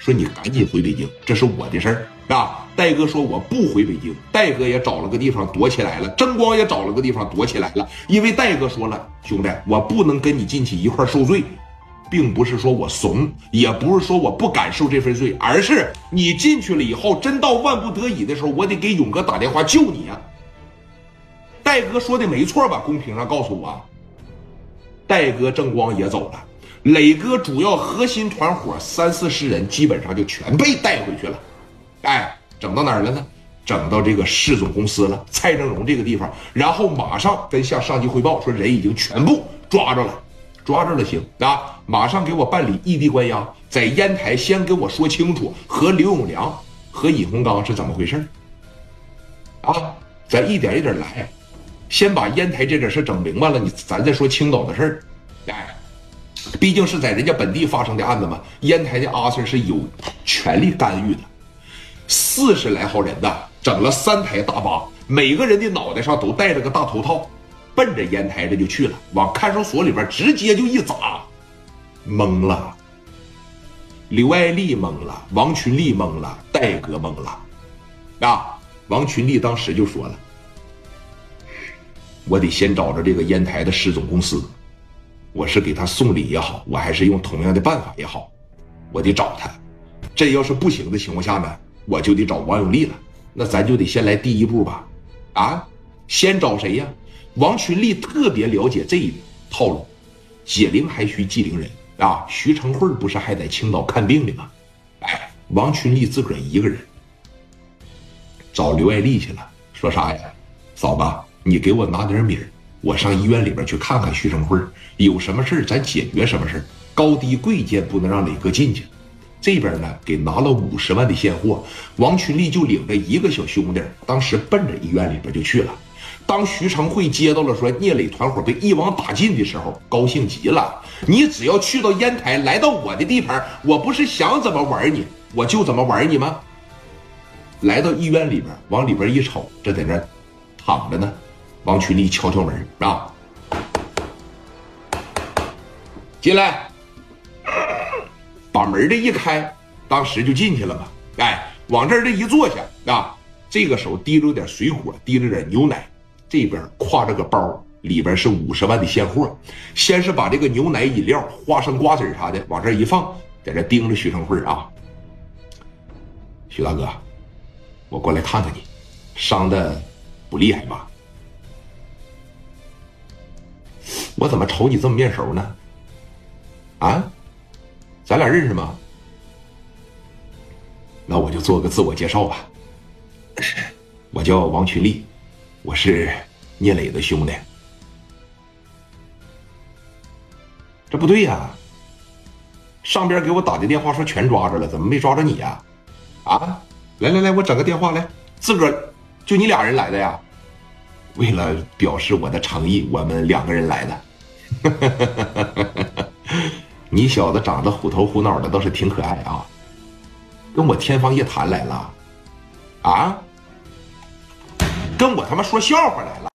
说你赶紧回北京，这是我的事儿啊。戴哥说我不回北京，戴哥也找了个地方躲起来了，争光也找了个地方躲起来了。因为戴哥说了，兄弟，我不能跟你进去一块受罪，并不是说我怂，也不是说我不敢受这份罪，而是你进去了以后，真到万不得已的时候，我得给勇哥打电话救你呀。戴哥说的没错吧？公屏上告诉我，戴哥正光也走了，磊哥主要核心团伙三四十人基本上就全被带回去了，哎。整到哪儿了呢？整到这个市总公司了，蔡正荣这个地方，然后马上跟向上级汇报说人已经全部抓着了，抓着了行啊，马上给我办理异地关押，在烟台先跟我说清楚和刘永良和尹洪刚是怎么回事啊，咱一点一点来，先把烟台这点事整明白了，你咱再说青岛的事儿，毕竟是在人家本地发生的案子嘛，烟台的阿 Sir 是有权利干预的。四十来号人的，整了三台大巴，每个人的脑袋上都戴着个大头套，奔着烟台这就去了，往看守所里边直接就一砸，懵了。刘爱丽懵了，王群力懵了，戴哥懵了，啊！王群力当时就说了：“我得先找着这个烟台的市总公司，我是给他送礼也好，我还是用同样的办法也好，我得找他。这要是不行的情况下呢？”我就得找王永利了，那咱就得先来第一步吧，啊，先找谁呀？王群力特别了解这一套路，解铃还需系铃人啊。徐成慧不是还在青岛看病的吗？哎，王群力自个儿一个人找刘爱丽去了，说啥呀？嫂子，你给我拿点米儿我上医院里边去看看徐成慧，有什么事咱解决什么事高低贵贱不能让磊哥进去。这边呢，给拿了五十万的现货，王群力就领着一个小兄弟，当时奔着医院里边就去了。当徐成慧接到了说聂磊团伙被一网打尽的时候，高兴极了。你只要去到烟台，来到我的地盘，我不是想怎么玩你，我就怎么玩你吗？来到医院里边，往里边一瞅，这在那躺着呢。王群力敲敲门啊，进来。把门这一开，当时就进去了嘛。哎，往这儿这一坐下啊，这个手提着点水果，提着点牛奶，这边挎着个包，里边是五十万的现货。先是把这个牛奶、饮料、花生、瓜子啥的往这一放，在这盯着徐成慧啊。徐大哥，我过来看看你，伤的不厉害吧？我怎么瞅你这么面熟呢？啊？咱俩认识吗？那我就做个自我介绍吧。我叫王群力，我是聂磊的兄弟。这不对呀！上边给我打的电话说全抓着了，怎么没抓着你呀？啊！来来来，我整个电话来，自个儿就你俩人来的呀？为了表示我的诚意，我们两个人来的。哈哈哈哈哈你小子长得虎头虎脑的，倒是挺可爱啊！跟我天方夜谭来了，啊？跟我他妈说笑话来了。